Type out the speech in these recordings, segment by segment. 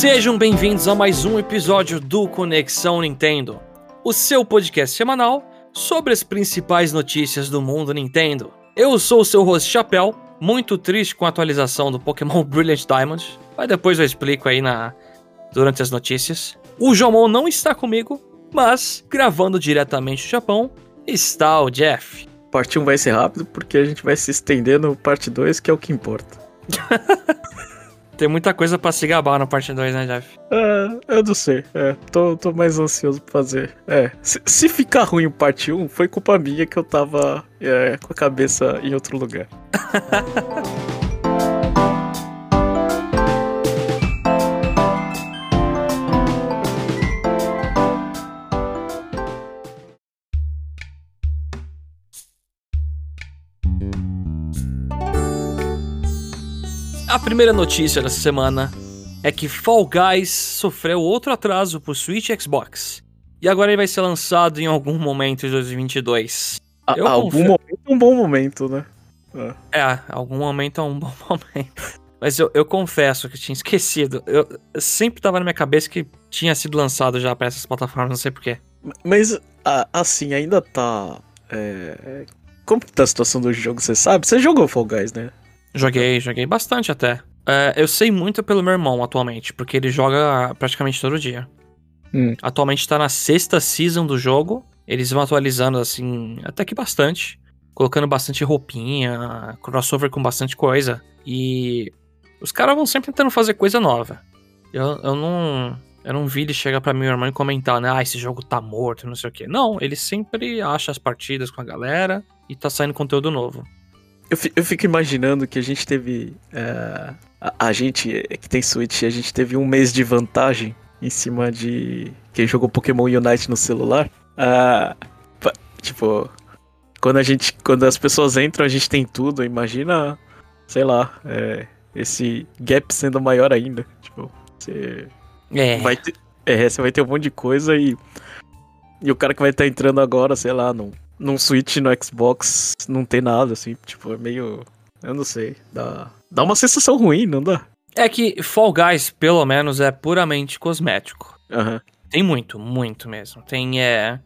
Sejam bem-vindos a mais um episódio do Conexão Nintendo, o seu podcast semanal sobre as principais notícias do mundo Nintendo. Eu sou o seu host Chapéu, muito triste com a atualização do Pokémon Brilliant Diamond, mas depois eu explico aí na durante as notícias. O Jomon não está comigo, mas gravando diretamente do Japão está o Jeff. Parte 1 vai ser rápido porque a gente vai se estender no parte 2, que é o que importa. Tem muita coisa pra se gabar na parte 2, né, Jeff? É, eu não sei. É, tô, tô mais ansioso pra fazer. É, se, se ficar ruim o parte 1, foi culpa minha que eu tava é, com a cabeça em outro lugar. primeira notícia dessa semana é que Fall Guys sofreu outro atraso pro Switch e Xbox. E agora ele vai ser lançado em algum momento de 2022. A- Eu algum confio- momento é um bom momento, né? É, algum momento é um bom momento. Mas eu, eu confesso que eu tinha esquecido. Eu, eu sempre tava na minha cabeça que tinha sido lançado já pra essas plataformas, não sei porquê. Mas, assim, ainda tá. é, Como que tá a situação do jogo, você sabe? Você jogou Fall Guys, né? Joguei, joguei bastante até. É, eu sei muito pelo meu irmão atualmente, porque ele joga praticamente todo dia. Hum. Atualmente tá na sexta season do jogo. Eles vão atualizando, assim, até que bastante. Colocando bastante roupinha, crossover com bastante coisa. E os caras vão sempre tentando fazer coisa nova. Eu, eu não. Eu não vi ele chegar pra meu irmão e comentar, né? Ah, esse jogo tá morto, não sei o quê. Não, ele sempre acha as partidas com a galera e tá saindo conteúdo novo. Eu, eu fico imaginando que a gente teve. é, a, a gente que tem Switch, a gente teve um mês de vantagem em cima de quem jogou Pokémon Unite no celular. Ah, tipo, quando a gente. Quando as pessoas entram, a gente tem tudo. Imagina, sei lá, é, esse gap sendo maior ainda. Tipo, você É. vai ter. É, você vai ter um monte de coisa e. E o cara que vai estar entrando agora, sei lá, num, num Switch no Xbox, não tem nada, assim, tipo, é meio. Eu não sei. Dá, dá uma sensação ruim, não dá? É que Fall Guys, pelo menos, é puramente cosmético. Aham. Tem muito, muito mesmo. Tem é,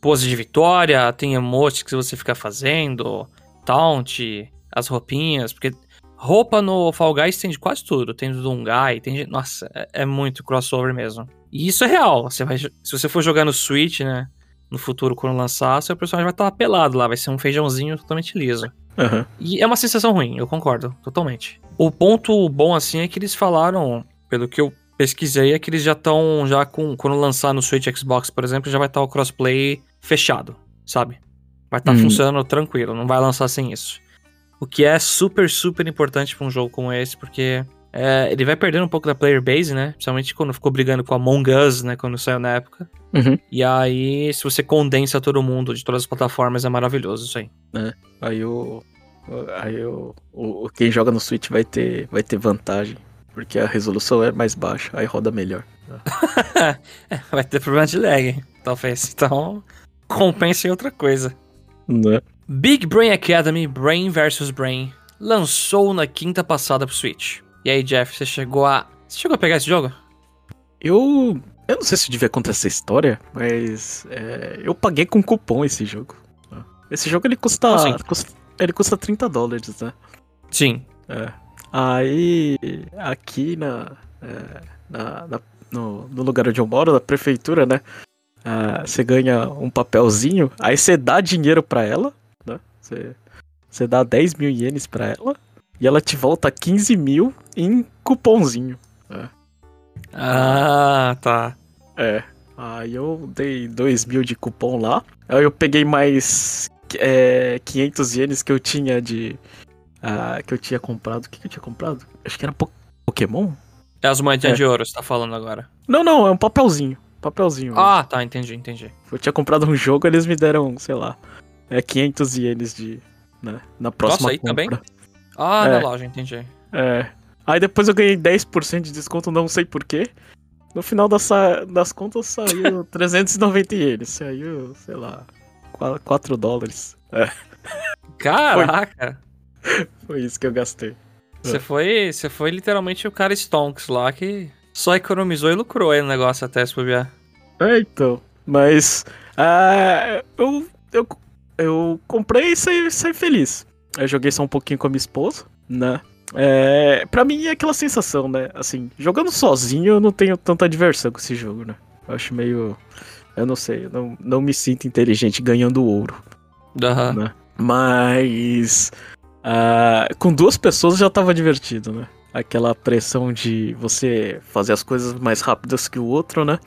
pose de vitória, tem emotes que você fica fazendo, taunt, as roupinhas, porque roupa no Fall Guys tem de quase tudo. Tem do Dungai, tem de, Nossa, é, é muito crossover mesmo. E isso é real. Você vai, se você for jogar no Switch, né? No futuro, quando lançar, seu personagem vai estar pelado lá, vai ser um feijãozinho totalmente liso. Aham. E é uma sensação ruim, eu concordo, totalmente. O ponto bom, assim, é que eles falaram, pelo que eu pesquisei, é que eles já estão, já com, quando lançar no Switch Xbox, por exemplo, já vai estar o crossplay fechado, sabe? Vai estar Hum. funcionando tranquilo, não vai lançar sem isso. O que é super, super importante pra um jogo como esse, porque é, ele vai perdendo um pouco da player base, né? Principalmente quando ficou brigando com Among Us, né? Quando saiu na época. Uhum. E aí, se você condensa todo mundo de todas as plataformas, é maravilhoso isso aí. Aí o. Aí o, o. Quem joga no Switch vai ter, vai ter vantagem. Porque a resolução é mais baixa, aí roda melhor. Vai ter problema de lag, talvez. Então, compensa em outra coisa. Né? Big Brain Academy Brain vs Brain lançou na quinta passada pro Switch. E aí, Jeff, você chegou a. Você chegou a pegar esse jogo? Eu. Eu não sei se eu devia contar essa história, mas. é, eu paguei com cupom esse jogo. Esse jogo ele custa. Assim? custa- ele custa 30 dólares, né? Sim. É. Aí, aqui na, é, na- na- no, no lugar onde eu moro, na prefeitura, né? ah, Você ganha um papelzinho, aí você dá dinheiro pra ela, né? Você dá 10 mil ienes pra ela, e ela te volta 15 mil em cupomzinho. Ah, tá. É. Aí eu dei 2 mil de cupom lá. Aí eu peguei mais é, 500 ienes que eu tinha de. ah, que eu tinha comprado. O que, que eu tinha comprado? Acho que era po- Pokémon? É as moedinhas É. de ouro, você tá falando agora. Não, não, é um papelzinho. Papelzinho. Ah, tá, entendi, entendi. Eu tinha comprado um jogo, eles me deram, sei lá, é 500 ienes de. Né, na próxima Nossa, aí compra. também? Ah, É. na loja, entendi. É. Aí depois eu ganhei 10% de desconto, não sei porquê. No final das, sa- das contas saiu 390 ienes. Saiu, sei lá, 4 dólares. Caraca! Foi isso que eu gastei. Você foi, você foi literalmente o cara Stonks lá que só economizou e lucrou aí no negócio até se bobear. É, então. Mas. ah, eu, eu, eu comprei e saí, saí feliz. Eu joguei só um pouquinho com a minha esposa, né? É, pra mim é aquela sensação, né? Assim, jogando sozinho eu não tenho tanta diversão com esse jogo, né? Eu acho meio. Eu não sei, eu não, não me sinto inteligente ganhando ouro. Aham. Né? Mas. ah, com duas pessoas já tava divertido, né? Aquela pressão de você fazer as coisas mais rápidas que o outro, né?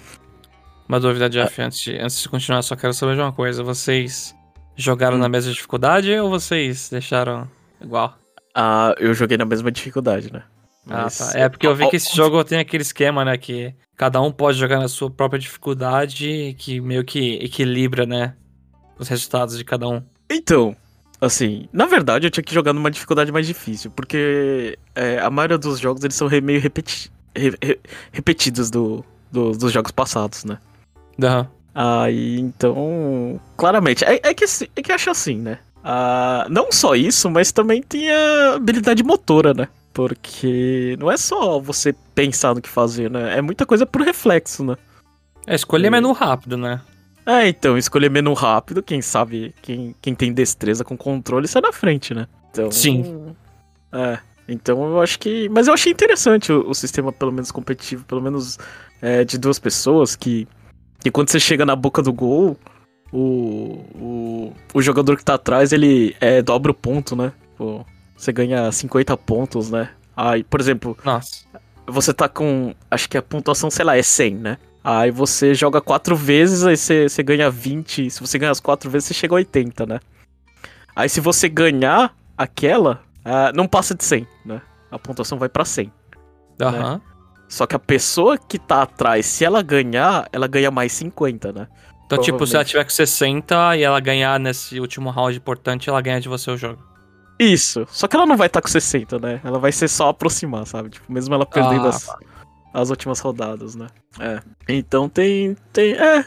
Uma dúvida, Jeff, antes de, antes de continuar, só quero saber de uma coisa. Vocês jogaram na mesma dificuldade ou vocês deixaram igual? Ah, eu joguei na mesma dificuldade, né? Ah, Mas- tá. É porque eu vi que esse jogo tem aquele esquema, né? Que cada um pode jogar na sua própria dificuldade, que meio que equilibra, né? Os resultados de cada um. Então, assim, na verdade eu tinha que jogar numa dificuldade mais difícil, porque é, a maioria dos jogos eles são meio repeti re- re- repetidos do, do- dos jogos passados, né? Aham. Aí, então, claramente, é, é que, assim- é que acho assim, né? Ah, não só isso, mas também tem a habilidade motora, né? Porque não é só você pensar no que fazer, né? É muita coisa por reflexo, né? É, escolher E- menu rápido, né? É, então, escolher menu rápido, quem sabe, quem, quem tem destreza com controle sai na frente, né? Então, Sim. É, então eu acho que. Mas eu achei interessante o, o sistema, pelo menos competitivo, pelo menos é, de duas pessoas, que, que quando você chega na boca do gol, o, o, o jogador que tá atrás, ele é, dobra o ponto, né? Pô, você ganha 50 pontos, né? Aí, por exemplo, Nossa. você tá com. Acho que a pontuação, sei lá, é 100, né? Aí você joga quatro vezes, aí você, você ganha 20. Se você ganhar as quatro vezes, você chega a 80, né? Aí se você ganhar aquela, ah, não passa de 100, né? A pontuação vai pra 100. Aham. Só que a pessoa que tá atrás, se ela ganhar, ela ganha mais 50, né? Então, tipo, se ela tiver com 60 e ela ganhar nesse último round importante, ela ganha de você o jogo. Isso. Só que ela não vai estar com 60, né? Ela vai ser só aproximar, sabe? Tipo, mesmo ela perdendo Ah, as, as últimas rodadas, né? É. Então tem. tem é.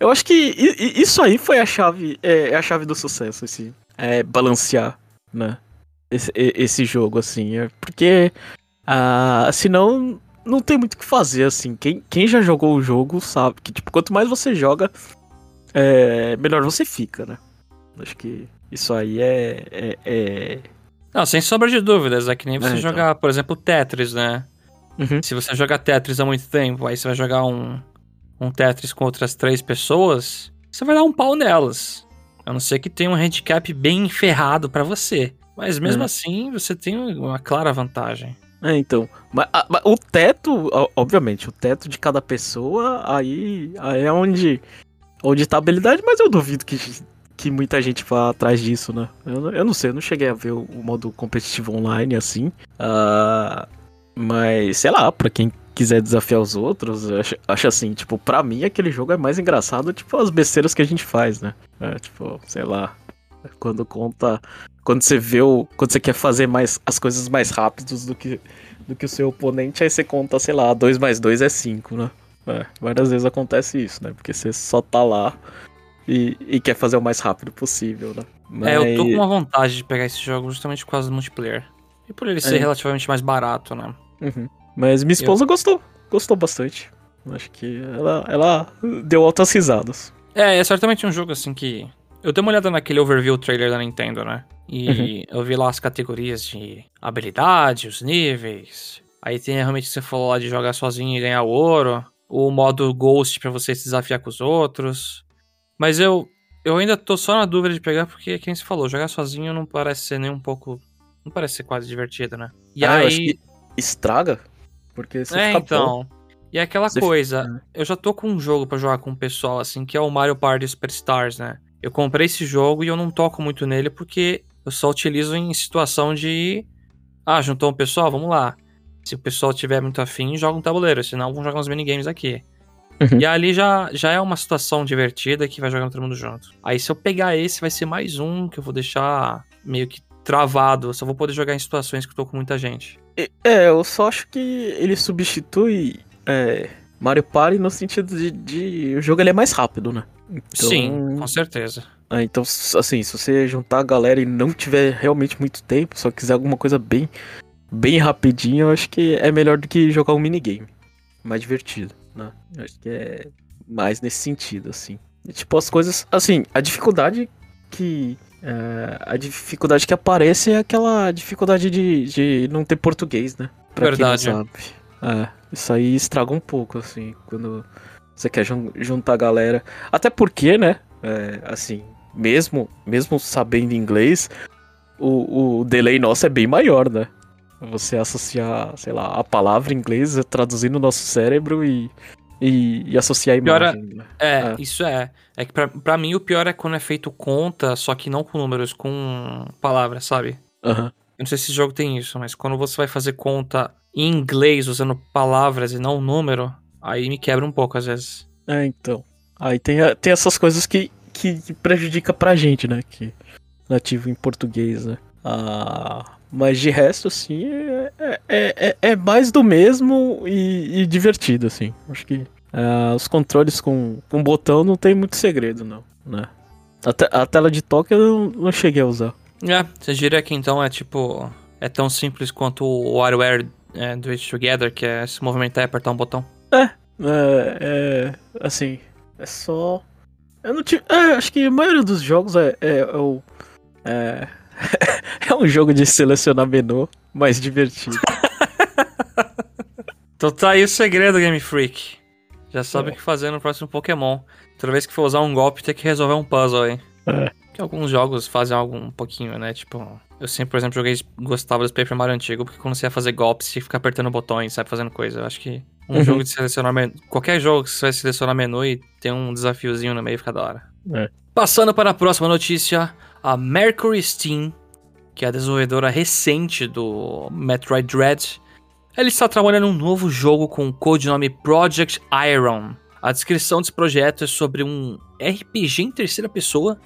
Eu acho que isso aí foi a chave. É, é a chave do sucesso, esse. É balancear, né? Esse, esse jogo, assim. É porque. Ah, senão. Não tem muito o que fazer, assim. Quem, quem já jogou o jogo sabe que, tipo, quanto mais você joga, é, melhor você fica, né? Acho que isso aí é- é- é, Não, sem sombra de dúvidas. É que nem você É, então. jogar, por exemplo, Tetris, né? Uhum. Se você jogar Tetris há muito tempo, aí você vai jogar um, um Tetris com outras três pessoas, você vai dar um pau nelas. A não ser que tenha um handicap bem ferrado pra você. Mas mesmo É. assim, você tem uma clara vantagem. É, então. Mas, a- mas o teto, obviamente, o teto de cada pessoa, aí, aí é onde, onde tá a habilidade, mas eu duvido que, que muita gente vá atrás disso, né? Eu, não- eu não sei, eu não cheguei a ver o, o modo competitivo online assim. Ah, mas, sei lá, pra quem quiser desafiar os outros, acho, acho assim, tipo, pra mim aquele jogo é mais engraçado, tipo, as besteiras que a gente faz, né? É, tipo, sei lá. Quando conta. Quando você vê o. Quando você quer fazer mais as coisas mais rápidos do que, do que o seu oponente, aí você conta, sei lá, 2 mais 2 é 5, né? É, várias vezes acontece isso, né? Porque você só tá lá e, e quer fazer o mais rápido possível, né? É, eu tô com Mas- uma vontade de pegar esse jogo justamente por causa do multiplayer. E por ele ser É. relativamente mais barato, né? Uhum. Mas minha esposa gostou. Gostou bastante. Acho que ela, ela deu altas risadas. É, é certamente um jogo assim que. Eu dei uma olhada naquele overview trailer da Nintendo, né? E eu vi lá as categorias de habilidade, os níveis. Aí tem realmente o que você falou lá de jogar sozinho e ganhar ouro. O modo Ghost pra você se desafiar com os outros. Mas eu, eu ainda tô só na dúvida de pegar porque, quem se falou, jogar sozinho não parece ser nem um pouco. Não parece ser quase divertido, né? E Ah, eu aí. acho que estraga. Porque você É, fica bom. então. E é aquela Você coisa, fica- eu já tô com um jogo pra jogar com o pessoal, assim, que é o Mario Party Superstars, né? Eu comprei esse jogo e eu não toco muito nele porque eu só utilizo em situação de. Ah, juntou um pessoal? Vamos lá. Se o pessoal tiver muito afim, joga um tabuleiro, senão vamos jogar uns minigames aqui. Uhum. E ali já, já é uma situação divertida que vai jogando todo mundo junto. Aí se eu pegar esse, vai ser mais um que eu vou deixar meio que travado. Eu só vou poder jogar em situações que eu tô com muita gente. É, eu só acho que ele substitui é, Mario Party no sentido de, de- o jogo ele é mais rápido, né? Então, Sim, com certeza. Ah, então, assim, se você juntar a galera e não tiver realmente muito tempo, só quiser alguma coisa bem, bem rapidinho, eu acho que é melhor do que jogar um minigame. mais divertido, né? Eu acho que é mais nesse sentido, assim. E, tipo, as coisas. Assim, a dificuldade que. é, a dificuldade que aparece é aquela dificuldade de, de não ter português, né? Pra Verdade. quem não sabe. É, isso aí estraga um pouco, assim, quando você quer jun- juntar a galera. Até porque, né? é, assim, mesmo, mesmo sabendo inglês, o, o delay nosso é bem maior, né? Você associar, sei lá, a palavra em inglês, traduzir no nosso cérebro e, e, e associar a é- imagem. né? É, É. isso é. É que pra, pra mim o pior é quando é feito conta, só que não com números, com palavras, sabe? Aham. Eu não sei se esse jogo tem isso, mas quando você vai fazer conta em inglês usando palavras e não número, aí me quebra um pouco às vezes. É, então. Aí tem, tem essas coisas que, que, prejudica pra gente, né? Que nativo em português, né? Ah, mas de resto, assim, é, é, é, é mais do mesmo e, e divertido, assim. Acho que ah, os controles com, com botão não tem muito segredo, não, né? A, te- a tela de toque eu não, não cheguei a usar. É, você diria que então é tipo. É tão simples quanto o WarioWare é, Do It Together, que é se movimentar e apertar um botão. É, é, assim, é só. Eu não tive. É, acho que a maioria dos jogos é, é, é o. É, é um jogo de selecionar menu mais divertido. Então tá aí o segredo, Game Freak. Já sabe É. o que fazer no próximo Pokémon. Toda vez que for usar um golpe, tem que resolver um puzzle aí. É. Que alguns jogos fazem algo um pouquinho, né? Tipo, eu sempre, por exemplo, joguei, gostava dos Paper Mario antigo, porque quando você ia fazer golpes, você fica apertando botões, sabe, fazendo coisa. Eu acho que um Uhum. jogo de selecionar menu. Qualquer jogo que você vai selecionar menu e tem um desafiozinho no meio, fica da hora. É. Passando para a próxima notícia, a Mercury Steam, que é a desenvolvedora recente do Metroid Dread, ela está trabalhando em um novo jogo com o codinome Project Iron. A descrição desse projeto é sobre um RPG em terceira pessoa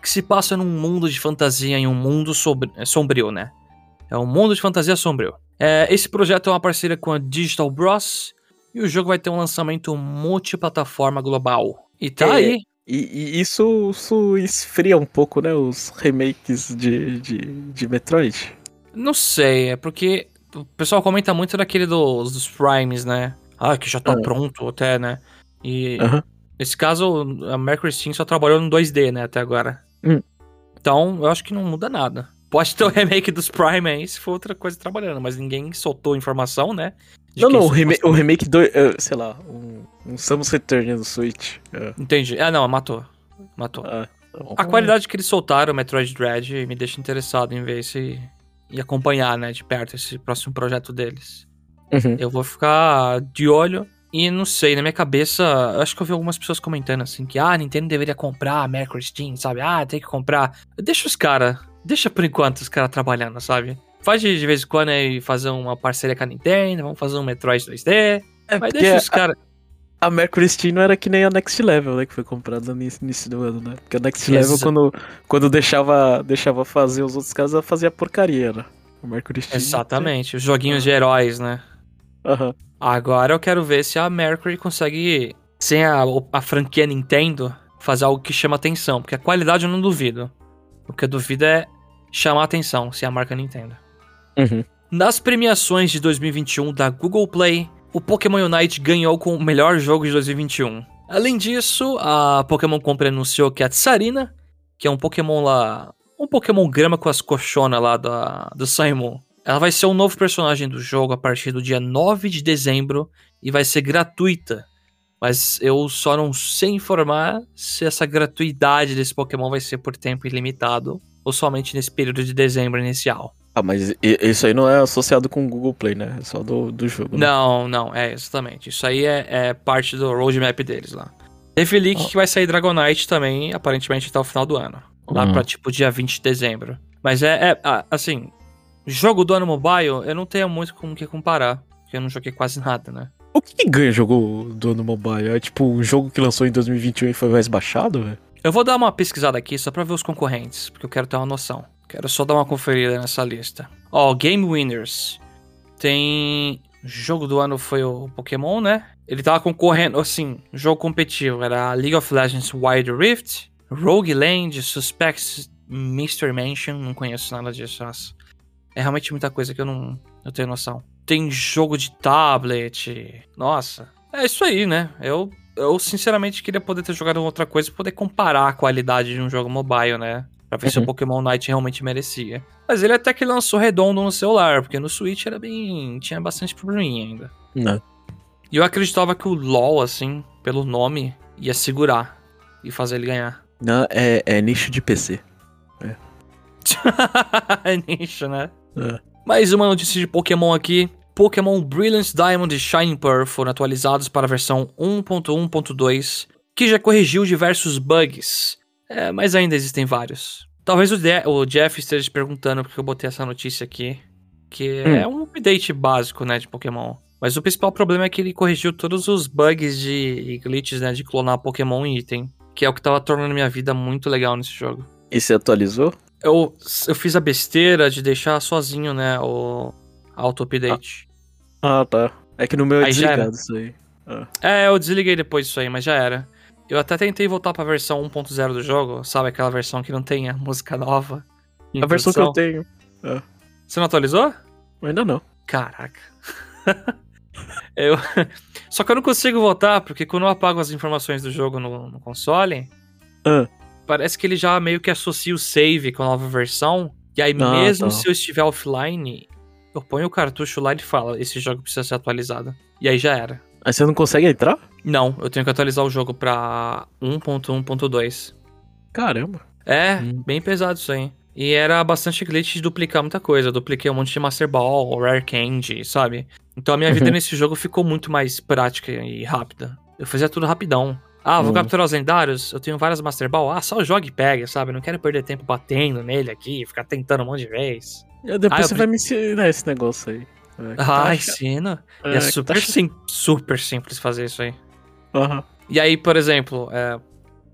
que se passa num mundo de fantasia, em um mundo sobre- é, sombrio, né? É um mundo de fantasia sombrio. É, esse projeto é uma parceria com a Digital Bros e o jogo vai ter um lançamento multiplataforma global. E tá É, aí. E, e isso, isso esfria um pouco, né? Os remakes de, de, de Metroid. Não sei, é porque o pessoal comenta muito daquele dos, dos Primes, né? Ah, que já tá Ah. pronto até, né? E nesse caso, a Mercury Steam só trabalhou no 2D, né, até agora. Hum. Então, eu acho que não muda nada. Pode ter o remake dos Prime aí, se for outra coisa trabalhando, mas ninguém soltou informação, né? Não, não, o, fosse- o remake do. eh, sei lá, um, um Samus Return no Switch. É. Entendi. Ah, não, matou. Matou. Ah, então- A qualidade que eles soltaram, o Metroid Dread, me deixa interessado em ver esse. e acompanhar, né, de perto esse próximo projeto deles. Uhum. Eu vou ficar de olho. E não sei, na minha cabeça, eu acho que eu vi algumas pessoas comentando assim que ah, a Nintendo deveria comprar a Mercury Steam, sabe? Ah, tem que comprar. Deixa os caras, deixa por enquanto os caras trabalhando, sabe? Faz de, vez em quando aí fazer uma parceria com a Nintendo, vamos fazer um Metroid 2D. É Mas deixa os caras. a Mercury Steam não era que nem a Next Level, né? Que foi comprada no início do ano, né? Porque a Next Level, quando, quando deixava, deixava fazer os outros caras, ela fazia porcaria, né? A Mercury Steam. Exatamente, os joguinhos de heróis, né? Aham. Agora eu quero ver se a Mercury consegue, sem a, a franquia Nintendo, fazer algo que chama atenção. Porque a qualidade eu não duvido. O que eu duvido é chamar atenção, se é a marca Nintendo. Uhum. Nas premiações de 2021 da Google Play, o Pokémon Unite ganhou com o melhor jogo de 2021. Além disso, a Pokémon Company anunciou que a Tsarina, que é um Pokémon lá. Um Pokémon grama com as colchonas lá da, do Simon. Ela vai ser um novo personagem do jogo a partir do dia 9 de dezembro e vai ser gratuita. Mas eu só não sei informar se essa gratuidade desse Pokémon vai ser por tempo ilimitado ou somente nesse período de dezembro inicial. Ah, mas isso aí não é associado com o Google Play, né? É só do, do jogo. né? Não, não, é exatamente. Isso aí é, é parte do roadmap deles lá. Teve leak Ó. que vai sair Dragonite também, aparentemente até o final do ano. Lá Hum. pra tipo dia 20 de dezembro. Mas é, é, assim, jogo do ano mobile, eu não tenho muito com o que comparar. Porque eu não joguei quase nada, né? O que, que ganha jogo do ano mobile? É tipo um jogo que lançou em 2021 e foi mais baixado, velho? Eu vou dar uma pesquisada aqui só pra ver os concorrentes, porque eu quero ter uma noção. Quero só dar uma conferida nessa lista. Ó, Game Winners. Tem. Jogo do ano foi o Pokémon, né? Ele tava concorrendo, assim, jogo competitivo. Era League of Legends Wild Rift, Rogue Land, Suspects Mystery Mansion. Não conheço nada disso, nossa. É realmente muita coisa que eu não eu tenho noção. tem jogo de tablet. Nossa. É isso aí, né? Eu, eu sinceramente queria poder ter jogado outra coisa e poder comparar a qualidade de um jogo mobile, né? Pra ver se o Uhum. Pokémon Night realmente merecia. Mas ele até que lançou redondo no celular, porque no Switch era bem. tinha bastante probleminha ainda. Não. E eu acreditava que o LoL, assim, pelo nome, ia segurar e fazer ele ganhar. Não, é, é nicho de PC. é nicho, né? É. Mais uma notícia de Pokémon aqui. Pokémon Brilliant Diamond e Shining Pearl foram atualizados para a versão 1.1.2, que já corrigiu diversos bugs. É, mas ainda existem vários. Talvez o, De- o Jeff esteja se perguntando porque eu botei essa notícia aqui. Que Hum. é um update básico, né, de Pokémon. Mas o principal problema é que ele corrigiu todos os bugs de e glitches, né, de clonar Pokémon em item. Que é o que tava tornando minha vida muito legal nesse jogo. E você atualizou? Eu, eu fiz a besteira de deixar sozinho, né, o auto-update. Ah, tá. É que no meu é Aí desligado isso aí. É, eu desliguei depois disso aí, mas já era. Eu até tentei voltar pra versão 1.0 do jogo, sabe? Aquela versão que não tem a música nova. A versão que eu tenho. Você não atualizou? Ainda não. Caraca. eu... Só que eu não consigo voltar, porque quando eu apago as informações do jogo no, no console, Ah. parece que ele já meio que associa o save com a nova versão. E aí, Ah, mesmo tá. se eu estiver offline, eu ponho o cartucho lá e ele fala: esse jogo precisa ser atualizado. E aí já era. Aí você não consegue entrar? Não, eu tenho que atualizar o jogo pra 1.1.2. Caramba. É, Hum. bem pesado isso aí. E era bastante glitch de duplicar muita coisa. Eu dupliquei um monte de Master Ball, Rare Candy, sabe? Então a minha vida Uhum. nesse jogo ficou muito mais prática e rápida. Eu fazia tudo rapidão. Ah, vou Uhum. capturar os lendários, eu tenho várias Master Ball. Ah, só joga e pega, sabe? Eu não quero perder tempo batendo nele aqui, ficar tentando um monte de vez. Depois Ah, eu você pre- vai me ensinar esse negócio aí. É, Ah, ensina. é, E é super, tá sim, super simples fazer isso aí. Aham. E aí, por exemplo, é,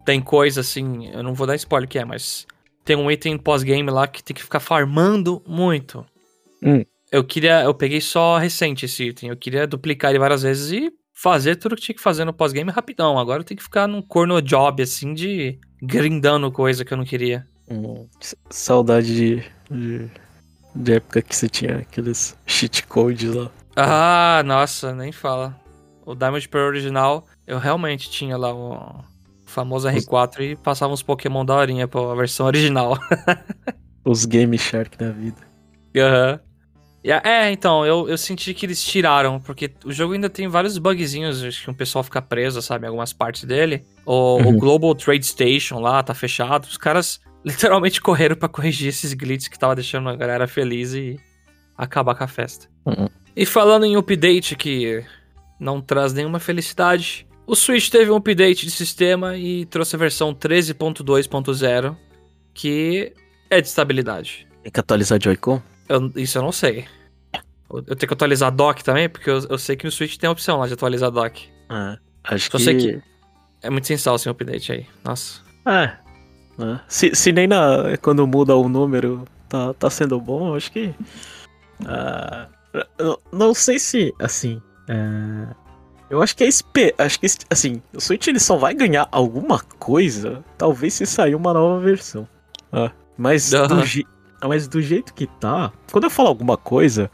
tem coisa assim, eu não vou dar spoiler o que é, mas tem um item pós-game lá que tem que ficar farmando muito. Hum. Eu queria, eu peguei só recente esse item, eu queria duplicar ele várias vezes e fazer tudo que tinha que fazer no pós-game rapidão. Agora eu tenho que ficar num corno job assim de grindando coisa que eu não queria. Hum, Saudade de, de, de época que você tinha aqueles cheat codes lá. Ah, nossa, nem fala. O Diamond Pearl original, eu realmente tinha lá o famoso R4 e passava uns Pokémon da horinha pra versão original. Os Game Shark da vida. Aham. A- É, então, eu, eu senti que eles tiraram, porque o jogo ainda tem vários bugzinhos, acho que o pessoal fica preso, sabe, em algumas partes dele. O, o Uhum. Global Trade Station lá tá fechado, os caras literalmente correram pra corrigir esses glitches que tava deixando a galera feliz e acabar com a festa. Uhum. E falando em update que não traz nenhuma felicidade, o Switch teve um update de sistema e trouxe a versão 13.2.0, que é de estabilidade. Tem que atualizar Joy-Con? Isso eu não sei. Eu eu tenho que atualizar a dock também, porque eu, eu sei que no Switch tem a opção lá de atualizar dock. Ah, acho Só que... sei que- É muito sensal sem update aí. Nossa. É. né? Se, se nem na, quando muda o número tá, tá sendo bom, acho que. eu não sei se, assim. é, eu acho que é Acho que, assim, o Switch ele só vai ganhar alguma coisa, talvez se sair uma nova versão. Ah, mas, do je- mas do jeito que tá. Quando eu falo alguma coisa,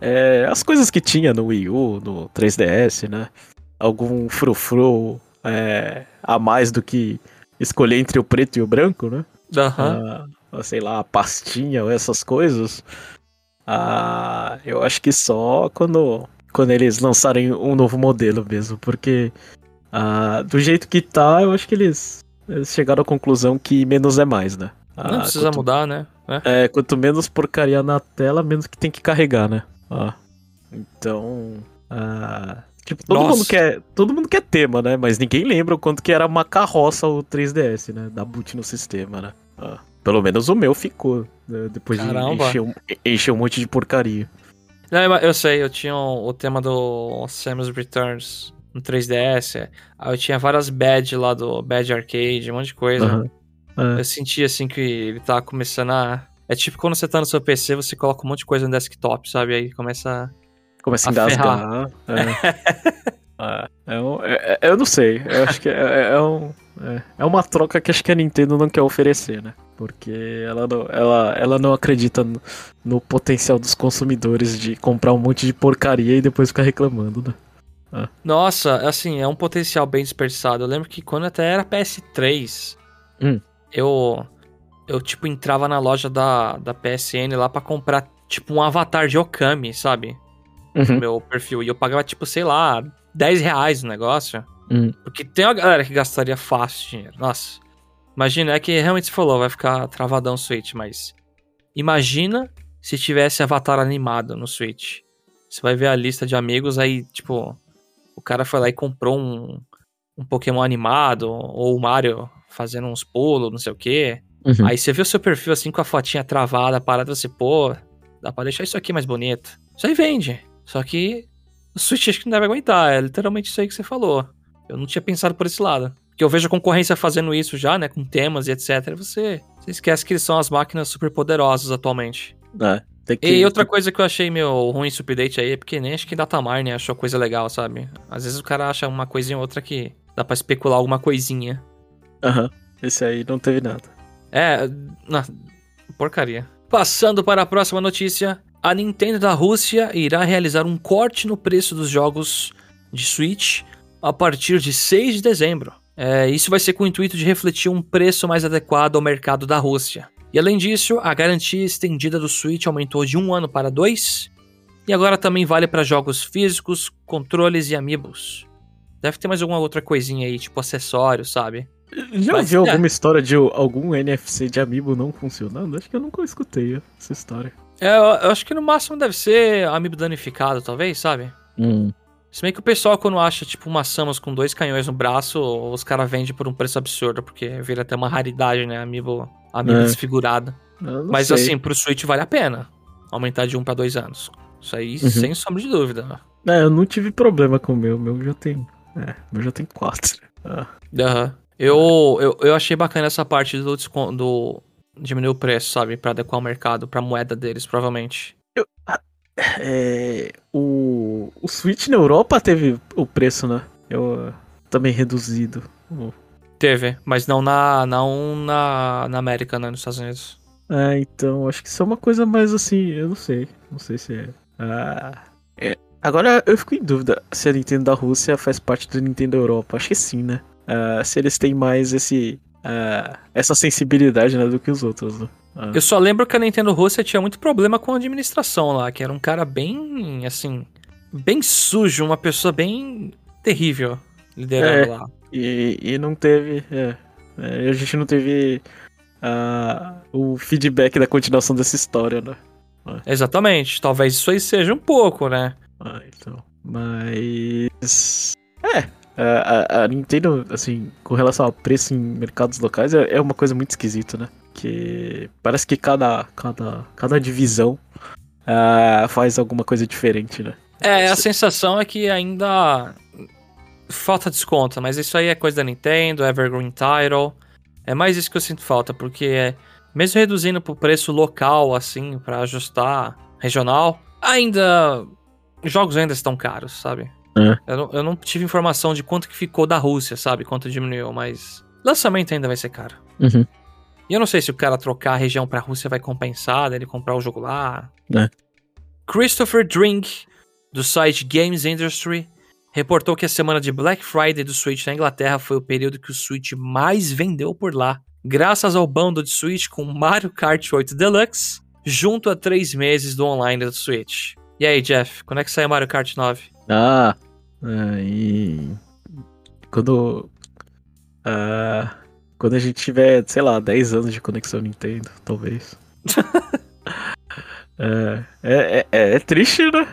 é, as coisas que tinha no Wii U, no 3DS, né? Algum frufru é, a mais do que escolher entre o preto e o branco, né? Aham. Ah, sei lá, a pastinha ou essas coisas. Ah, eu acho que só quando, quando eles lançarem um novo modelo mesmo, porque ah, do jeito que tá, eu acho que eles, eles chegaram à conclusão que menos é mais, né? não Ah, precisa quanto, mudar, né? É. É, quanto menos porcaria na tela, menos que tem que carregar, né? Ah, então. ah, tipo, todo Nossa. mundo, quer, todo mundo quer tema, né? Mas ninguém lembra o quanto que era uma carroça o 3DS, né? Da boot no sistema, né? Ah, pelo menos o meu ficou. né? Depois Caramba. de encher um, encher um monte de porcaria. Não, eu sei, eu tinha o, o tema do Samus Returns no 3DS. Aí eu tinha várias badge lá do Badge Arcade, um monte de coisa. Aham. É. Eu senti assim que ele tá começando a. É tipo quando você tá no seu PC, você coloca um monte de coisa no desktop, sabe? Aí começa. Começa a engasgar. É. É, é um- é- é- eu não sei. Eu acho que é, é um. É, é uma troca que acho que a Nintendo não quer oferecer, né? Porque ela não, ela, ela não acredita no, no potencial dos consumidores de comprar um monte de porcaria e depois ficar reclamando, né? Ah. Nossa, assim, é um potencial bem dispersado. Eu lembro que quando até era PS3, hum. eu eu tipo entrava na loja da, da PSN lá para comprar tipo um avatar de Okami, sabe? Uhum. No meu perfil. E eu pagava tipo, sei lá, 10 reais no negócio. Uhum. Porque tem uma galera que gastaria fácil dinheiro. Nossa. Imagina, é que realmente você falou, vai ficar travadão o Switch, mas. Imagina se tivesse avatar animado no Switch. Você vai ver a lista de amigos, aí, tipo, o cara foi lá e comprou um, um Pokémon animado, ou o Mario fazendo uns pulos, não sei o quê. Uhum. Aí você vê o seu perfil assim com a fotinha travada, parada, você, pô, dá pra deixar isso aqui mais bonito. Isso aí vende. Só que o Switch acho que não deve aguentar. É literalmente isso aí que você falou. Eu não tinha pensado por esse lado. Porque eu vejo a concorrência fazendo isso já, né? Com temas e etc. Você, você esquece que eles são as máquinas super poderosas atualmente. É. Que... E outra coisa que eu achei meio ruim esse update aí é porque nem acho que Datamar, né, achou coisa legal, sabe? Às vezes o cara acha uma coisinha ou outra que dá pra especular alguma coisinha. Aham. Uhum. Esse aí não teve nada. É, na... porcaria. Passando para a próxima notícia, a Nintendo da Rússia irá realizar um corte no preço dos jogos de Switch a partir de 6 de dezembro. É, isso vai ser com o intuito de refletir um preço mais adequado ao mercado da Rússia. E além disso, a garantia estendida do Switch aumentou de um ano para dois, e agora também vale para jogos físicos, controles e amiibos. Deve ter mais alguma outra coisinha aí, tipo acessório, sabe? Já Mas, ouviu é. alguma história de algum NFC de amiibo não funcionando? Acho que eu nunca escutei essa história. É, eu acho que no máximo deve ser amiibo danificado, talvez, sabe? Hum. Se bem que o pessoal, quando acha, tipo, uma Samus com dois canhões no braço, os caras vendem por um preço absurdo, porque vira até uma raridade, né? Amiibo, amiibo é. desfigurado. Mas, sei. assim, pro Switch vale a pena aumentar de um para dois anos. Isso aí, uhum. sem sombra de dúvida. É, eu não tive problema com o meu. O meu já tem. É, meu já tem quatro. Ah. Uhum. Eu, eu, eu achei bacana essa parte do, do diminuir o preço, sabe? Pra adequar o mercado, pra moeda deles, provavelmente. Eu, é, o, o Switch na Europa teve o preço, né? Eu, também reduzido. Teve, mas não na, não na, na América, né? Nos Estados Unidos. É, então, acho que isso é uma coisa mais assim, eu não sei. Não sei se é. Ah, é. Agora eu fico em dúvida se a Nintendo da Rússia faz parte da Nintendo Europa. Acho que sim, né? Uh, se eles têm mais esse. Uh, essa sensibilidade né, do que os outros. Né? Eu só lembro que a Nintendo Rússia tinha muito problema com a administração lá, que era um cara bem, assim, bem sujo, uma pessoa bem terrível liderando é, lá. E, e não teve, é, é, a gente não teve uh, o feedback da continuação dessa história, né? É. Exatamente, talvez isso aí seja um pouco, né? Ah, então. Mas. É, a, a, Nintendo, assim, com relação ao preço em mercados locais, é, é uma coisa muito esquisita, né? que parece que cada, cada, cada divisão uh, faz alguma coisa diferente, né? É, a sensação é que ainda falta desconto, mas isso aí é coisa da Nintendo, Evergreen Title. É mais isso que eu sinto falta, porque mesmo reduzindo pro preço local, assim, para ajustar regional, ainda. Jogos ainda estão caros, sabe? É. Eu, não, eu não tive informação de quanto que ficou da Rússia, sabe? Quanto diminuiu, mas. Lançamento ainda vai ser caro. Uhum. E eu não sei se o cara trocar a região pra Rússia vai compensar, ele comprar o jogo lá. É. Christopher Drink, do site Games Industry, reportou que a semana de Black Friday do Switch na Inglaterra foi o período que o Switch mais vendeu por lá, graças ao bundle de Switch com Mario Kart 8 Deluxe, junto a três meses do online do Switch. E aí, Jeff, quando é que sai Mario Kart 9? Ah, aí. Quando. Ah. Quando a gente tiver, sei lá, 10 anos de conexão Nintendo, talvez. é, é, é, é, triste, né?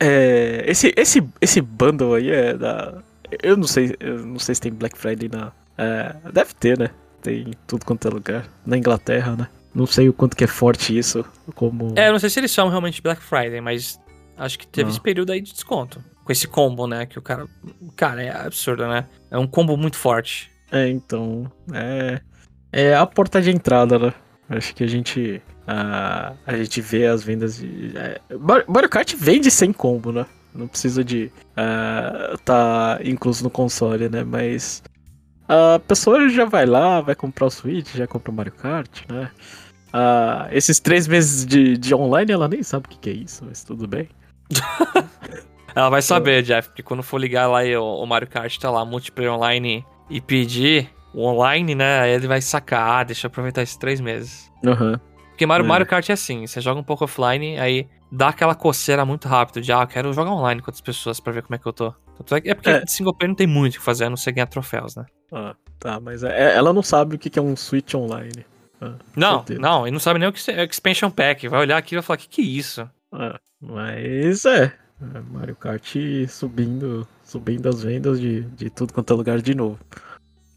É, esse, esse, esse bundle aí é da. Eu não sei, eu não sei se tem Black Friday na. É, deve ter, né? Tem tudo quanto é lugar. Na Inglaterra, né? Não sei o quanto que é forte isso. Como. É, eu não sei se eles são realmente Black Friday, mas acho que teve não. esse período aí de desconto. Com esse combo, né? Que o cara. Cara, é absurdo, né? É um combo muito forte. É, então. É. É a porta de entrada, né? Acho que a gente. A, a gente vê as vendas de. É, Mario Kart vende sem combo, né? Não precisa de uh, tá incluso no console, né? Mas a pessoa já vai lá, vai comprar o Switch, já compra o Mario Kart, né? Ah, esses três meses de, de online, ela nem sabe o que, que é isso, mas tudo bem. Ela vai saber, Jeff, porque quando for ligar lá e o, Mario Kart tá lá, multiplayer online, e pedir o online, né? Aí ele vai sacar, ah, deixa eu aproveitar esses três meses. Aham. Porque Mario, É. Mario Kart é assim, você joga um pouco offline, aí dá aquela coceira muito rápido de, ah, eu quero jogar online com outras pessoas pra ver como é que eu tô. É É porque É. single player não tem muito o que fazer, a não ser ganhar troféus, né? Ah, tá, mas é- ela não sabe o que, que é um Switch online. Ah, Não, certeza. não, e não sabe nem o que é Expansion Pack. Vai olhar aqui e vai falar, que que é isso? Ah, mas é. é, Mario Kart subindo, subindo as vendas de, de tudo quanto é lugar de novo.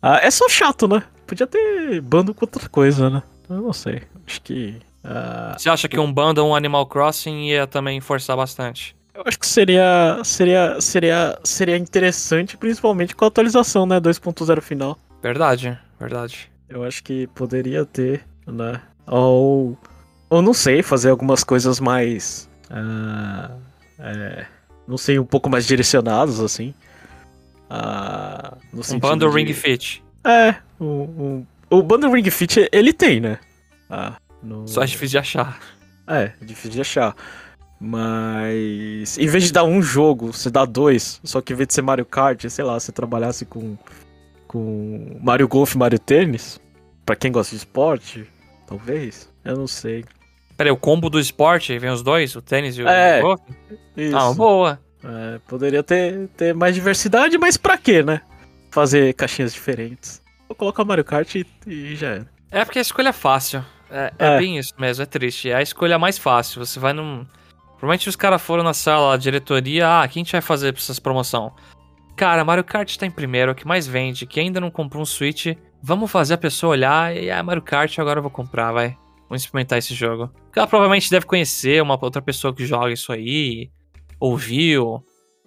Ah, é só chato, né? Podia ter bando com outra coisa, né? Eu não sei. Acho que. ah, Você acha que um bundle, um Animal Crossing ia também forçar bastante? eu acho que seria, seria, seria, seria interessante, principalmente com a atualização, né? 2.0 final. Verdade, verdade. Eu acho que poderia ter, né? Ou. Ou não sei, fazer algumas coisas mais. Ah, é, não sei, um pouco mais direcionados, assim. Ah, no Um bundle de- Ring Fit. É, um, um- o Bundle Ring Fit ele tem, né? Ah, no- Só é difícil de achar. É, é difícil de achar. Mas em vez de dar um jogo, você dá dois. Só que em vez de ser Mario Kart, sei lá, você trabalhasse com, com Mario Golf e Mario Tênis. Pra quem gosta de esporte, talvez. Eu não sei. Peraí, o combo do esporte, vem os dois, o tênis e o É, o golfe? Isso. Ah, boa. É, poderia ter, ter mais diversidade, mas pra quê, né? Fazer caixinhas diferentes. Vou colocar Mario Kart e, e já era. É porque a escolha é fácil. É, é É. bem isso mesmo, é triste. É a escolha mais fácil. Você vai num. Provavelmente os caras foram na sala, a diretoria, ah, quem a gente vai fazer pra essas promoção? Cara, Mario Kart tá em primeiro, é o que mais vende. Quem ainda não comprou um Switch, vamos fazer a pessoa olhar e, ah, Mario Kart, agora eu vou comprar, vai. Vamos experimentar esse jogo. Porque ela provavelmente deve conhecer uma outra pessoa que joga isso aí, ouviu,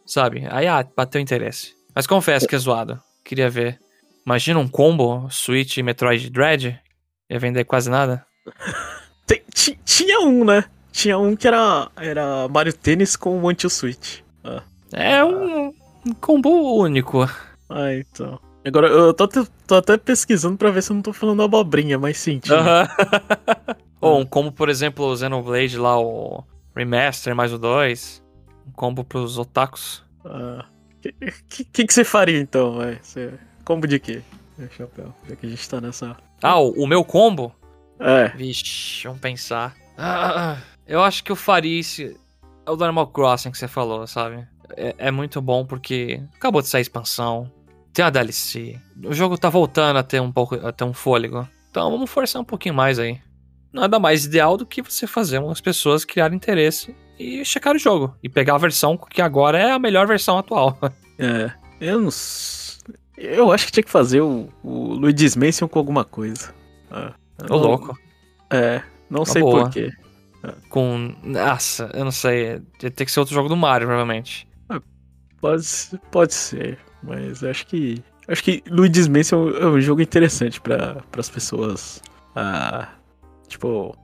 sabe? Aí, ah, bateu interesse. Mas confesso que é zoado. Queria ver. Imagina um combo Switch e Metroid Dread. Ia vender quase nada. Tinha um, né? Tinha um que era, era Mario Tênis com o Anti-Switch. É um, um combo único. Ah, então. Agora, eu tô, até- tô até pesquisando pra ver se eu não tô falando abobrinha, mas sim, tinha. Aham. Ou um combo, por exemplo, o Xenoblade lá, o Remaster mais o 2. Um combo pros otakus. Ah, que, que, que você faria então? Você, combo de quê? Chapéu, já que a gente tá nessa. Ah, o, o meu combo? É, Vixe, vamos pensar. Ah, eu acho que eu faria esse. É o do Animal Crossing que você falou, sabe? É, é muito bom porque acabou de sair a expansão. Tem a DLC. O jogo tá voltando a ter um pouco, a ter um fôlego. Então vamos forçar um pouquinho mais aí. Nada mais ideal do que você fazer umas pessoas criarem interesse e checar o jogo. E pegar a versão que agora é a melhor versão atual. é. Eu não. Eu acho que tinha que fazer o, o Luigi's Mansion com alguma coisa. Ah, Ô louco. É, não sei boa. porquê. Com. Nossa, eu não sei. Ia ter que ser outro jogo do Mario, provavelmente. Pode, ser- pode ser, mas eu acho que. Acho que Luigi's Mansion é um jogo interessante para as pessoas. Ah, tipo,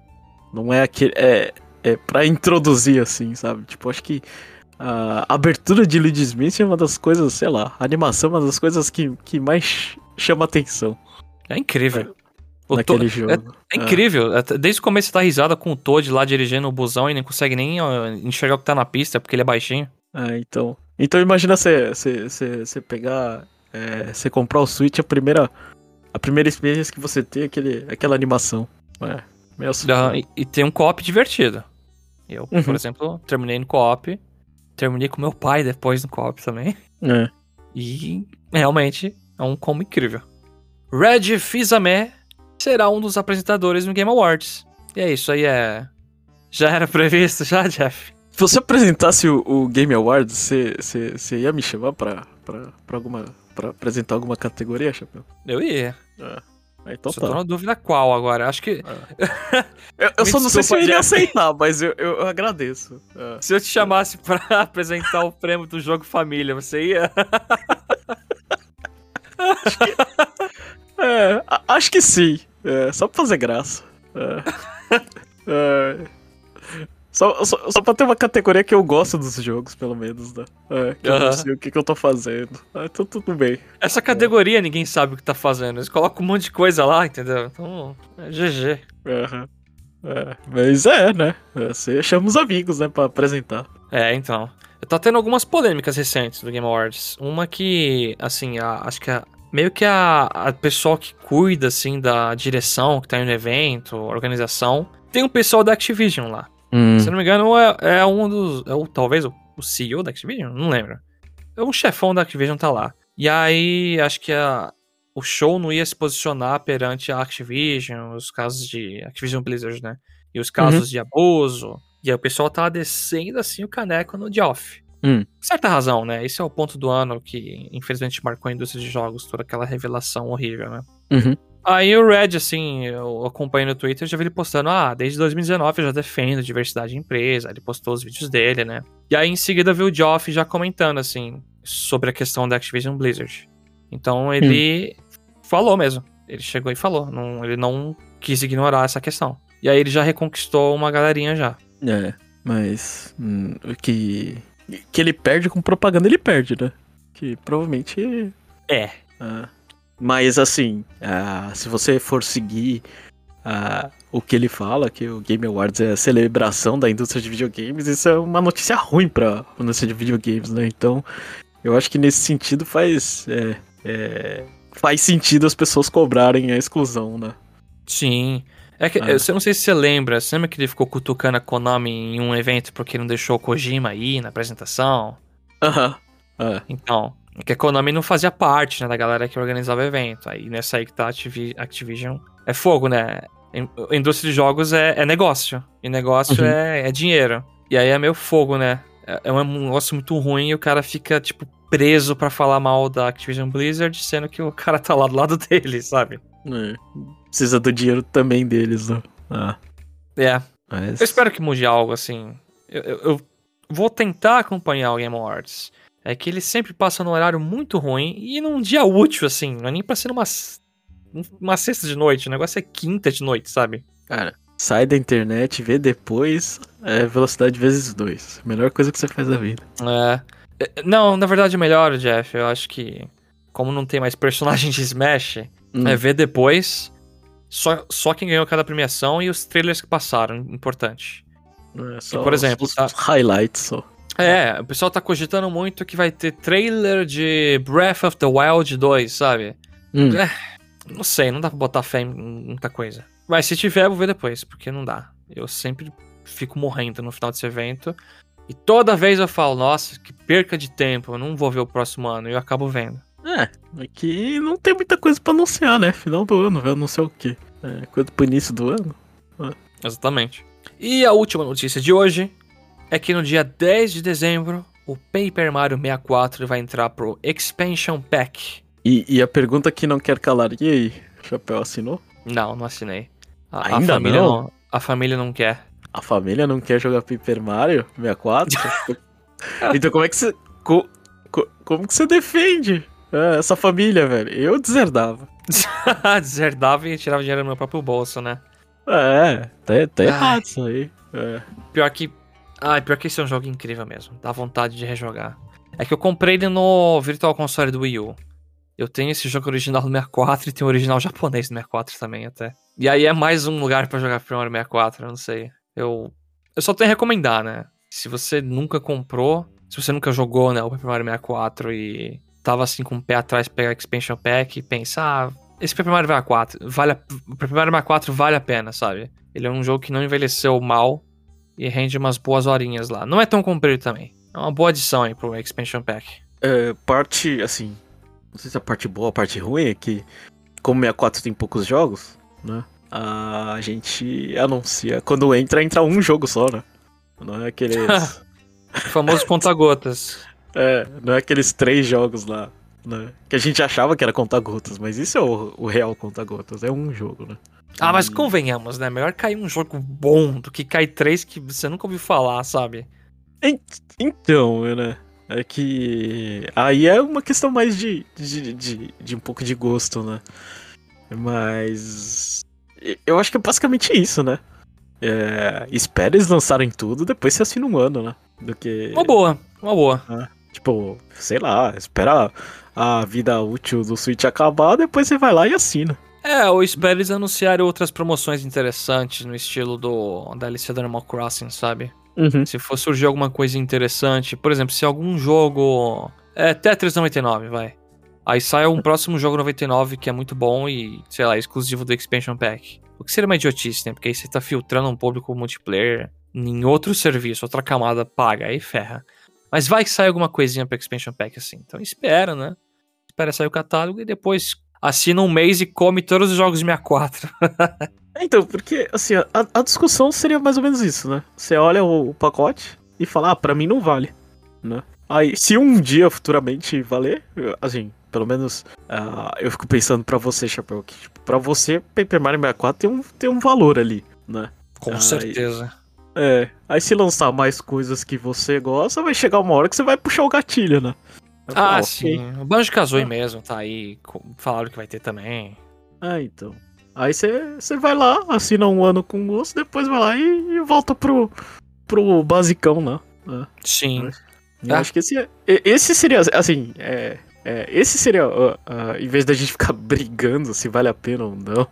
não é aquele. É, é pra introduzir assim, sabe? Tipo, acho que a abertura de Luigi's Mansion é uma das coisas, sei lá, a animação é uma das coisas que, que mais chama atenção É incrível. O naquele To- jogo. É incrível. Até- Desde o começo você tá risada com o Toad lá dirigindo o busão e nem consegue nem ó, enxergar o que tá na pista porque ele é baixinho. Ah, então. Então imagina você, você, você, você pegar. é, você comprar o Switch, a primeira. A primeira experiência que você tem é aquele, aquela animação. É. Meio. Ah, E, e tem um co-op divertido. Eu, por Uhum. exemplo, terminei no co-op. Terminei com meu pai depois no co-op também. É. E realmente é um combo incrível. Red Fizame será um dos apresentadores no Game Awards. E é isso aí, é. Já era previsto, já, Jeff? Se você apresentasse o, o Game Awards, você, você, você ia me chamar pra, pra, pra alguma. pra apresentar alguma categoria, Chapéu? Eu ia. Ah, então Só tô tá. na dúvida qual agora. Acho que Eu, eu Me só não sei se eu iria aceitar, mas eu, eu, eu agradeço. Ah. se eu te chamasse pra apresentar o prêmio do jogo família, você ia? É, a- acho que sim. É, só pra fazer graça. É. É. Só, só, só pra ter uma categoria que eu gosto dos jogos, pelo menos, né? É, que eu Aham. não sei o que, que eu tô fazendo. Ah, então tudo bem. Essa categoria ninguém sabe o que tá fazendo. Eles colocam um monte de coisa lá, entendeu? Então, é GG. Aham. É, mas é, né? É, Você chama os amigos, né, pra apresentar. É, então. Tá tendo algumas polêmicas recentes do Game Awards. Uma que, assim, a- acho que a, meio que a, a pessoal que cuida, assim, da direção, que tá no evento, organização, tem um pessoal da Activision lá. Hum. Se não me engano, é, é um dos. É o, talvez o, o CEO da Activision? Não lembro. É um chefão da Activision tá lá. E aí, acho que a, o show não ia se posicionar perante a Activision, os casos de. Activision Blizzard, né? E os casos de abuso. E aí o pessoal tava descendo assim o caneco no Geoff. Hum. Certa razão, né? Esse é o ponto do ano que, infelizmente, marcou a indústria de jogos, toda aquela revelação horrível, né? Uhum. Aí o Red, assim, eu acompanho no Twitter, já vi ele postando, ah, desde 2019 eu já defendo diversidade de empresa, ele postou os vídeos dele, né? E aí em seguida vi o Geoff já comentando, assim, sobre a questão da Activision Blizzard. Então ele falou mesmo, ele chegou e falou, não, ele não quis ignorar essa questão. E aí ele já reconquistou uma galerinha já. É, mas hum, o que que ele perde com propaganda, ele perde, né? Que provavelmente É. ah, mas assim, ah, se você for seguir ah, o que ele fala, que o Game Awards é a celebração da indústria de videogames, isso é uma notícia ruim pra indústria de videogames, né? Então, eu acho que nesse sentido faz é, é, faz sentido as pessoas cobrarem a exclusão, né? Sim. É que, Ah. eu não sei se você lembra, você lembra que ele ficou cutucando a Konami em um evento porque não deixou o Kojima ir na apresentação? Aham. É. Então, é que a Konami não fazia parte, né, da galera que organizava o evento. Aí nessa aí que tá a Activi- Activision é fogo, né? A indústria de jogos é, é negócio. E negócio Uhum. é, é dinheiro. E aí é meio fogo, né? É, é um negócio muito ruim e o cara fica, tipo, preso pra falar mal da Activision Blizzard, sendo que o cara tá lá do lado dele, sabe? É. Precisa do dinheiro também deles, né? Ah, É. mas... Eu espero que mude algo, assim. Eu, eu- eu vou tentar acompanhar o Game Awards. É que ele sempre passa num horário muito ruim e num dia útil, assim. Não é nem pra ser numa, uma sexta de noite. O negócio é quinta de noite, sabe? Cara, sai da internet, vê depois, é velocidade vezes dois. Melhor coisa que você faz da vida. É. É, Não, na verdade é melhor, Jeff. Eu acho que, como não tem mais personagem de Smash, Hum. é ver depois só, só quem ganhou cada premiação e os trailers que passaram. Importante. É só por exemplo, os, tá- highlights só. É, o pessoal tá cogitando muito que vai ter trailer de Breath of the Wild 2, sabe? Hum. É, não sei, não dá pra botar fé em muita coisa. Mas se tiver, eu vou ver depois, porque não dá. Eu sempre fico morrendo no final desse evento. E toda vez eu falo, nossa, que perca de tempo, eu não vou ver o próximo ano. E eu acabo vendo. É, aqui não tem muita coisa pra anunciar, né? Final do ano, vai anunciar o quê? É, coisa pro início do ano? Exatamente. E a última notícia de hoje é que no dia 10 de dezembro, o Paper Mario 64 vai entrar pro Expansion Pack. E, e a pergunta que não quer calar, e aí? Chapéu assinou? Não, não assinei. A, Ainda a família não? A família não quer. A família não quer jogar Paper Mario 64? então como é que você. co- co- como que você defende é, essa família, velho? Eu deserdava. Deserdava e tirava dinheiro do meu próprio bolso, né? É, tá, tá errado isso aí. É. Pior que. Ai, pior que esse é um jogo incrível mesmo. Dá vontade de rejogar. É que eu comprei ele no Virtual Console do Wii U. Eu tenho esse jogo original do 64 e tem o original japonês do 64 também, até. E aí é mais um lugar pra jogar Mario 64, eu não sei. Eu. Eu só tenho a recomendar, né? Se você nunca comprou, se você nunca jogou, né, o Paper Mario 64 e tava assim com o pé atrás pegar Expansion Pack e pensa, ah, esse Paper Mario 64 vale a, Paper Mario 64 vale a pena, sabe? Ele é um jogo que não envelheceu mal e rende umas boas horinhas lá. Não é tão comprido também. É uma boa adição aí pro Expansion Pack. É, parte, assim. Não sei se a parte boa, a parte ruim é que, como 64 tem poucos jogos, né? A gente anuncia. Quando entra, entra um jogo só, né? Não é aqueles. O famoso conta-gotas. é, não é aqueles três jogos lá. Né? Que a gente achava que era conta-gotas, mas isso é o, o real conta-gotas, é um jogo, né? Ah, mas convenhamos, né? Melhor cair um jogo bom do que cair três que você nunca ouviu falar, sabe? Então, né? É que. Aí é uma questão mais de, de, de, de um pouco de gosto, né? Mas. Eu acho que é basicamente isso, né? é, espera eles lançarem tudo, depois você assina um ano, né? Do que. Uma boa, uma boa. É, tipo, sei lá, espera a vida útil do Switch acabar, depois você vai lá e assina. É, ou espera eles anunciarem outras promoções interessantes no estilo do DLC do Animal Crossing, sabe? Uhum. Se for surgir alguma coisa interessante, por exemplo, se algum jogo. É, Tetris 99, vai. Aí sai um próximo jogo 99 que é muito bom e, sei lá, exclusivo do Expansion Pack. O que seria uma idiotice, né? Porque aí você tá filtrando um público multiplayer em outro serviço, outra camada paga, aí ferra. Mas vai que sai alguma coisinha pro Expansion Pack assim. Então espera, né? Espera sair o catálogo e depois assina um mês e come todos os jogos de 64. Então, porque, assim, a, a discussão seria mais ou menos isso, né? Você olha o, o pacote e fala, ah, pra mim não vale, né? Aí, se um dia futuramente valer, assim, pelo menos uh, eu fico pensando pra você, Chapéu, que tipo, pra você, Paper Mario 64 tem um, tem um valor ali, né? Com Aí- certeza. É, aí se lançar mais coisas que você gosta, vai chegar uma hora que você vai puxar o gatilho, né? Ah, sim. O Banjo Kazooie mesmo tá aí. Falaram que vai ter também. Ah, então. Aí você vai lá, assina um ano com gosto, depois vai lá e, e volta pro, pro basicão, né? Sim. Eu Ah. acho que esse, é- esse seria, assim, é, é, esse seria, ó, ó, em vez da gente ficar brigando se vale a pena ou não,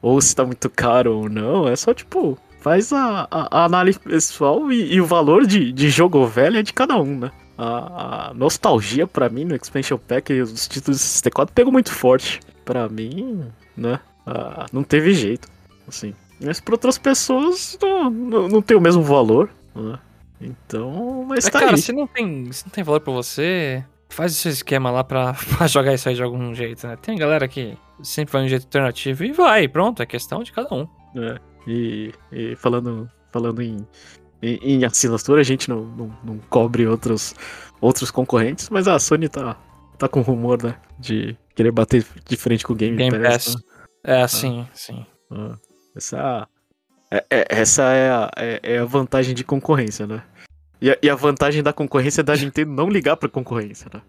ou se tá muito caro ou não, é só, tipo, faz a, a- a análise pessoal e, e o valor de, de jogo velho é de cada um, né? A, a nostalgia pra mim no Expansion Pack e os títulos de 64 pegou muito forte. Pra mim, né? não teve jeito, assim. Mas pra outras pessoas não, não, não tem o mesmo valor, né? Então, mas Mas, tá cara, aí. se não, tem, se não tem valor pra você, faz esse esquema lá pra, pra jogar isso aí de algum jeito, né? Tem galera que sempre vai de um jeito alternativo e vai, pronto, é questão de cada um. É, e, e falando, falando em, em, em assinatura, a gente não, não, não cobre outros, outros concorrentes, mas a Sony tá, tá com rumor, né? De querer bater de frente com o Game, Game Pass. Pass. né? É, sim, sim. Ah, essa, é, é- essa é, a, é, é a vantagem de concorrência, né? E a, e a vantagem da concorrência é da Nintendo não ligar pra concorrência, né?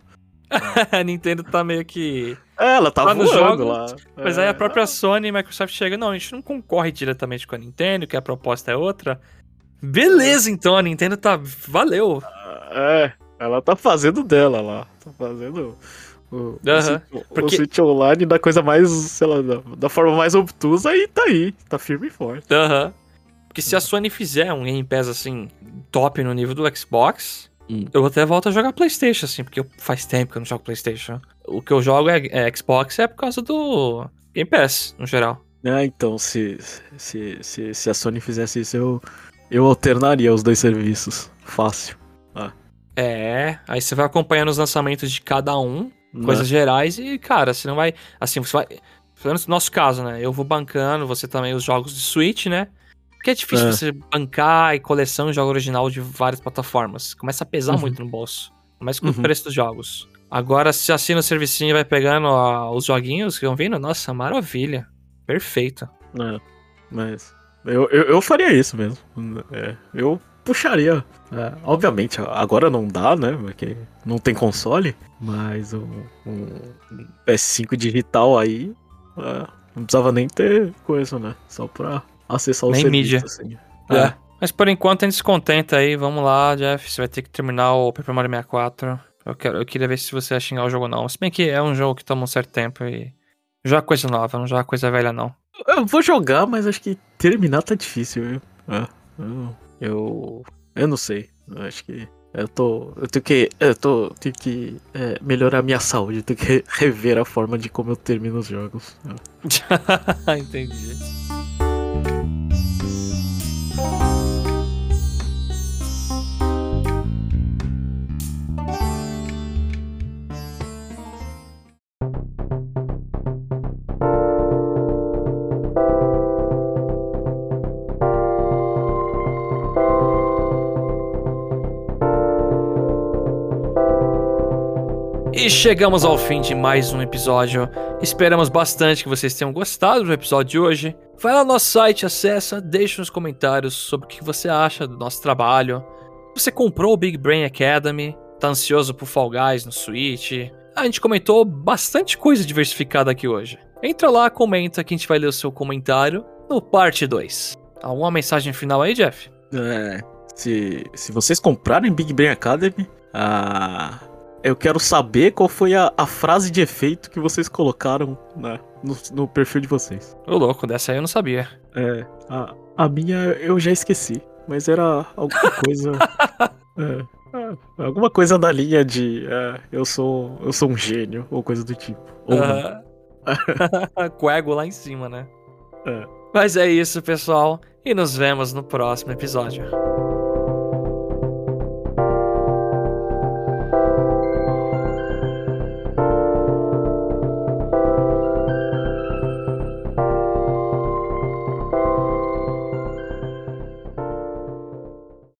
a Nintendo tá meio que. É, ela tá Lá nos voando jogos, lá. Mas É, aí a própria Sony e Microsoft chega, não, a gente não concorre diretamente com a Nintendo, que a proposta é outra. Beleza, então, a Nintendo tá. Valeu. É, ela tá fazendo dela lá. Tá fazendo o, o, Aham, Switch- o porque- Switch Online da coisa mais, sei lá, da, da forma mais obtusa e tá aí. Tá firme e forte. Aham. Porque se a Sony fizer um Game Pass assim, top no nível do Xbox, Hum. eu até volto a jogar PlayStation, assim, porque faz tempo que eu não jogo PlayStation. O que eu jogo é, é Xbox é por causa do Game Pass, no geral. Ah, então, se, se, se, se a Sony fizesse isso, eu, eu alternaria os dois serviços. Fácil. É, aí você vai acompanhando os lançamentos de cada um, né? coisas gerais, e, cara, você não vai. Assim, você vai. Pelo menos no nosso caso, né? Eu vou bancando, você também, os jogos de Switch, né? Porque é difícil É. você bancar e coleção de jogo original de várias plataformas. Começa a pesar Uhum. muito no bolso. Mas com o Uhum. preço dos jogos. Agora, se assina o servicinho e vai pegando ó, os joguinhos que vão vindo, nossa, maravilha. Perfeito. É, mas eu, eu, eu faria isso mesmo. É, eu puxaria. É, obviamente, agora não dá, né? Porque não tem console, mas um, um PS5 digital aí é, não precisava nem ter coisa, né? Só pra acessar o Nem serviço. mídia. Assim. É. Mas por enquanto a gente se contenta aí. Vamos lá, Jeff. Você vai ter que terminar o Paper Mario 64. Eu, quero, eu queria ver se você ia xingar o jogo ou não. Se bem que é um jogo que toma um certo tempo e. Joga coisa nova, não joga coisa velha, não. Eu vou jogar, mas acho que terminar tá difícil, viu? É, eu, eu. Eu não sei. Eu acho que. Eu tô. Eu tenho que. Eu tô. Tenho que é, melhorar minha saúde. Eu tenho que rever a forma de como eu termino os jogos. Entendi. E chegamos ao fim de mais um episódio. Esperamos bastante que vocês tenham gostado do episódio de hoje. Vai lá no nosso site, acessa, deixa nos comentários sobre o que você acha do nosso trabalho. Você comprou o Big Brain Academy? Tá ansioso por Fall Guys no Switch? A gente comentou bastante coisa diversificada aqui hoje. Entra lá, comenta que a gente vai ler o seu comentário no parte 2. Alguma mensagem final aí, Jeff? É, se, se vocês comprarem Big Brain Academy, ah, eu quero saber qual foi a, a frase de efeito que vocês colocaram né, no, no perfil de vocês. Ô, louco, dessa aí eu não sabia. É, a, a minha eu já esqueci, mas era alguma coisa. é, é, alguma coisa na linha de é, eu sou eu sou um gênio ou coisa do tipo. Ou não. Coego lá em cima, né? É. Mas é isso, pessoal. E nos vemos no próximo episódio.